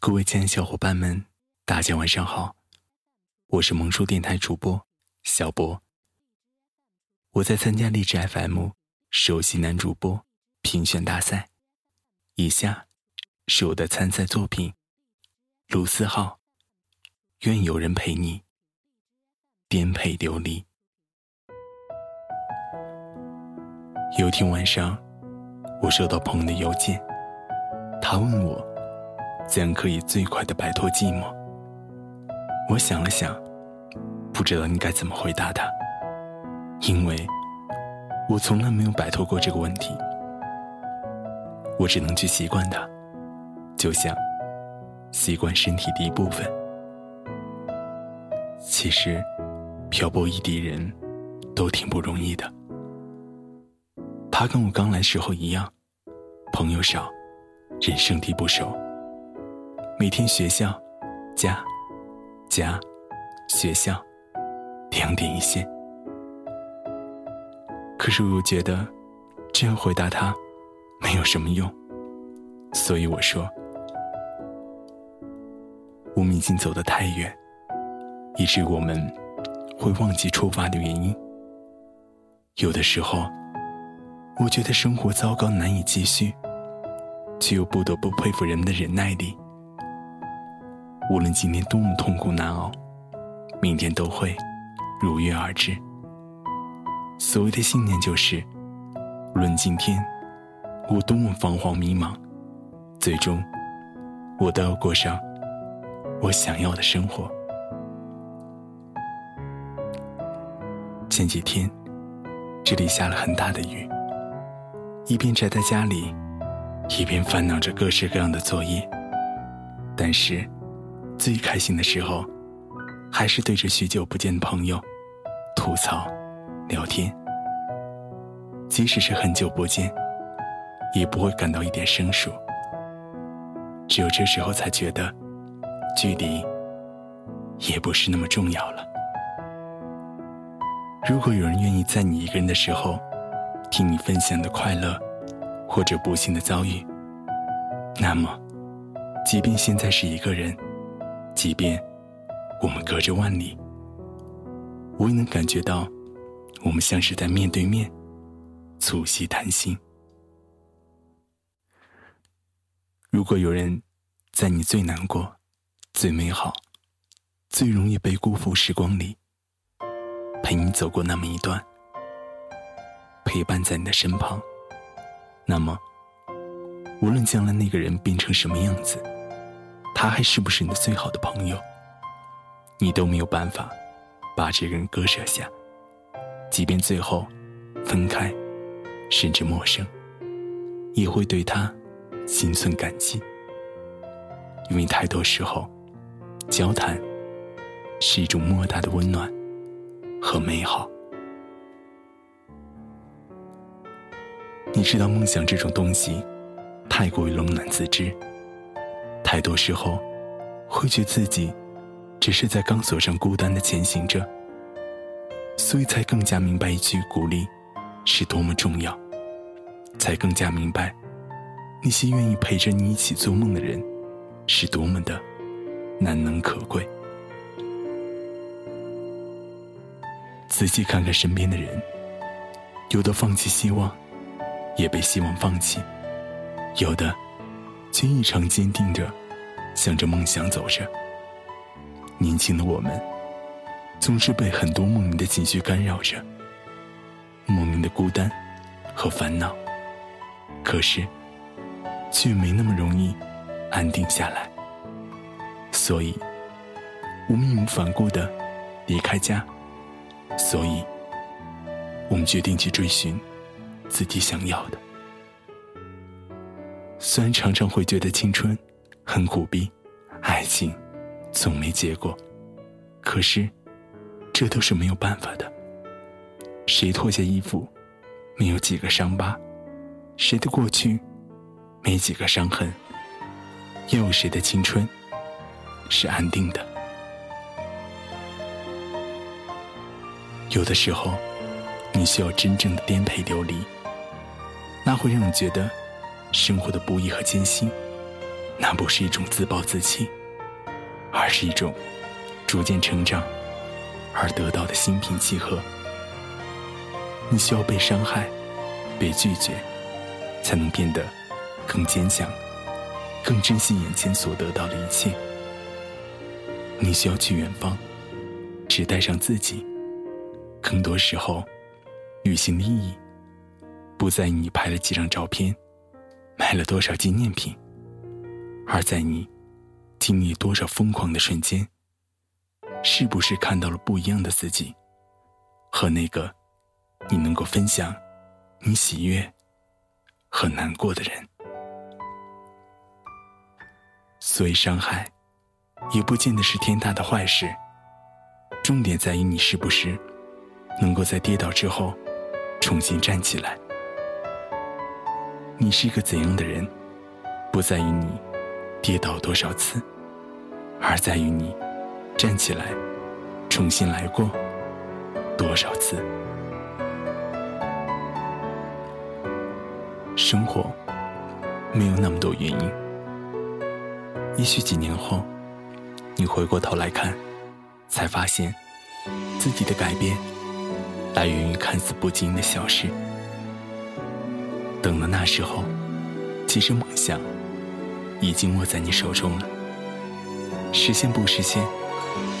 各位亲爱的小伙伴们，大家晚上好，我是萌叔电台主播小博。我在参加励志 FM 首席男主播评选大赛，以下是我的参赛作品《卢思浩》，愿有人陪你颠沛流离。有天晚上，我收到朋友的邮件，他问我。怎样可以最快的摆脱寂寞？我想了想，不知道应该怎么回答他，因为我从来没有摆脱过这个问题。我只能去习惯它，就像习惯身体的一部分。其实，漂泊异地人都挺不容易的。他跟我刚来时候一样，朋友少，人生地不熟。每天学校、家、家、学校，两点一线。可是我又觉得这样回答他没有什么用，所以我说：我们已经走得太远，以致我们会忘记出发的原因。有的时候，我觉得生活糟糕难以继续，却又不得不佩服人们的忍耐力。无论今天多么痛苦难熬，明天都会如约而至。所谓的信念就是：无论今天我多么彷徨迷茫，最终我都要过上我想要的生活。前几天这里下了很大的雨，一边宅在家里，一边烦恼着各式各样的作业，但是。最开心的时候，还是对着许久不见的朋友吐槽、聊天。即使是很久不见，也不会感到一点生疏。只有这时候才觉得，距离也不是那么重要了。如果有人愿意在你一个人的时候，听你分享的快乐或者不幸的遭遇，那么，即便现在是一个人。即便我们隔着万里，我也能感觉到，我们像是在面对面促膝谈心。如果有人在你最难过、最美好、最容易被辜负时光里，陪你走过那么一段，陪伴在你的身旁，那么，无论将来那个人变成什么样子。他还是不是你的最好的朋友？你都没有办法把这个人割舍下，即便最后分开，甚至陌生，也会对他心存感激。因为太多时候，交谈是一种莫大的温暖和美好。你知道，梦想这种东西，太过于冷暖自知。太多时候，会觉得自己只是在钢索上孤单的前行着，所以才更加明白一句鼓励是多么重要，才更加明白那些愿意陪着你一起做梦的人是多么的难能可贵。仔细看看身边的人，有的放弃希望，也被希望放弃，有的。却异常坚定着，向着梦想走着。年轻的我们，总是被很多莫名的情绪干扰着，莫名的孤单和烦恼。可是，却没那么容易安定下来。所以，我们义无反顾的离开家。所以，我们决定去追寻自己想要的。虽然常常会觉得青春很苦逼，爱情总没结果，可是这都是没有办法的。谁脱下衣服，没有几个伤疤？谁的过去没几个伤痕？又有谁的青春是安定的？有的时候，你需要真正的颠沛流离，那会让你觉得。生活的不易和艰辛，那不是一种自暴自弃，而是一种逐渐成长而得到的心平气和。你需要被伤害、被拒绝，才能变得更坚强、更珍惜眼前所得到的一切。你需要去远方，只带上自己。更多时候，旅行的意义不在于你拍了几张照片，买了多少纪念品，而在你经历多少疯狂的瞬间，是不是看到了不一样的自己，和那个。你能够分享你喜悦和难过的人，所以伤害也不见得是天大的坏事。重点在于你是不是能够在跌倒之后重新站起来。你是一个怎样的人，不在于你跌倒多少次，而在于你站起来重新来过多少次。生活没有那么多原因，也许几年后，你回过头来看，才发现自己的改变来源于看似不经意的小事。等到那时候，其实梦想已经握在你手中了，实现不实现，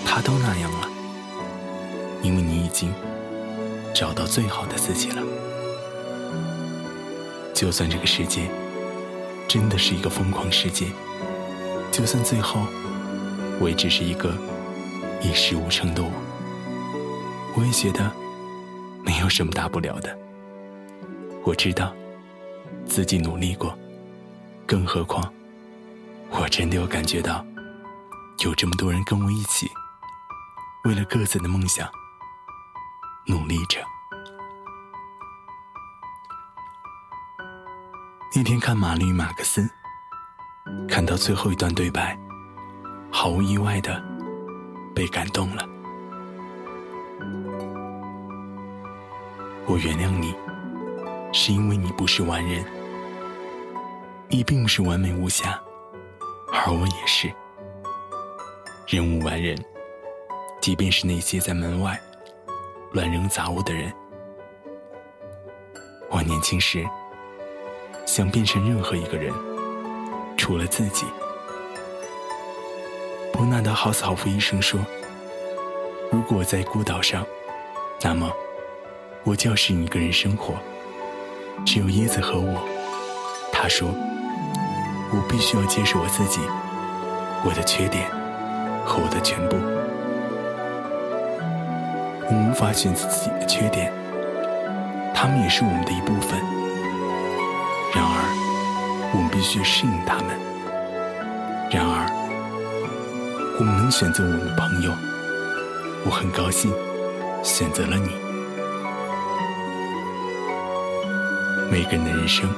它都那样了，因为你已经找到最好的自己了。就算这个世界真的是一个疯狂世界，就算最后我也只是一个一事无成的我，我也觉得没有什么大不了的。我知道自己努力过，更何况我真的有感觉到有这么多人跟我一起，为了各自的梦想努力着。那天看《玛丽与马克思》，看到最后一段对白，毫无意外的被感动了。我原谅你，是因为你不是完人，你并不是完美无瑕，而我也是。人无完人，即便是那些在门外乱扔杂物的人。我年轻时。想变成任何一个人，除了自己。伯纳德·豪斯豪夫医生说：“如果我在孤岛上，那么我就要是一个人生活，只有椰子和我。”他说：“我必须要接受我自己，我的缺点和我的全部。我无法选择自己的缺点，他们也是我们的一部分。”然而，我们必须适应他们。然而，我们能选择我们的朋友。我很高兴选择了你。每个人的人生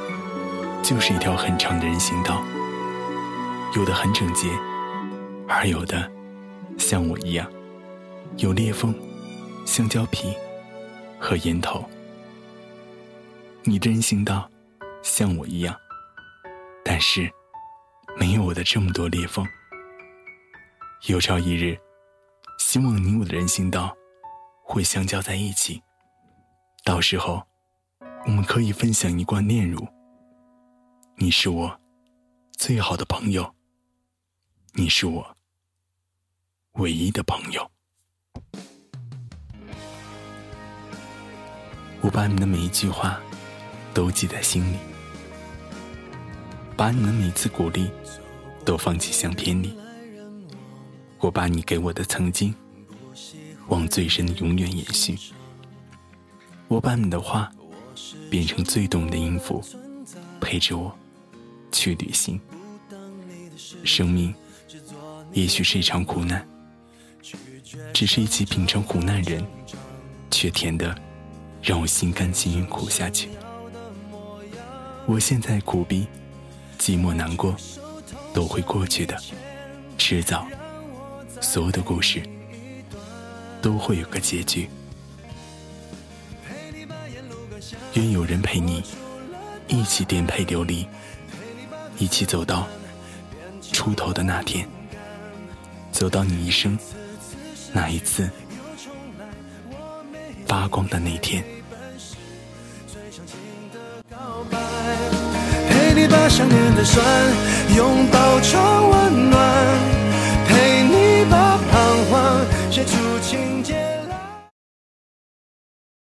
就是一条很长的人行道，有的很整洁，而有的像我一样有裂缝、香蕉皮和烟头。你的人行道。像我一样，但是没有我的这么多裂缝。有朝一日，希望你我的人行道会相交在一起。到时候，我们可以分享一罐炼乳。你是我最好的朋友，你是我唯一的朋友。我把你的每一句话都记在心里。把你的每次鼓励都放进相片里，我把你给我的曾经往最深的永远延续。我把你的话变成最动的音符，陪着我去旅行。生命也许是一场苦难，只是一起品尝苦难人，却甜的让我心甘情愿苦下去。我现在苦逼。寂寞难过都会过去的，迟早，所有的故事都会有个结局。愿有人陪你一起颠沛流离，一起走到出头的那天，走到你一生那一次发光的那天。陪你把想念的酸拥抱成温暖。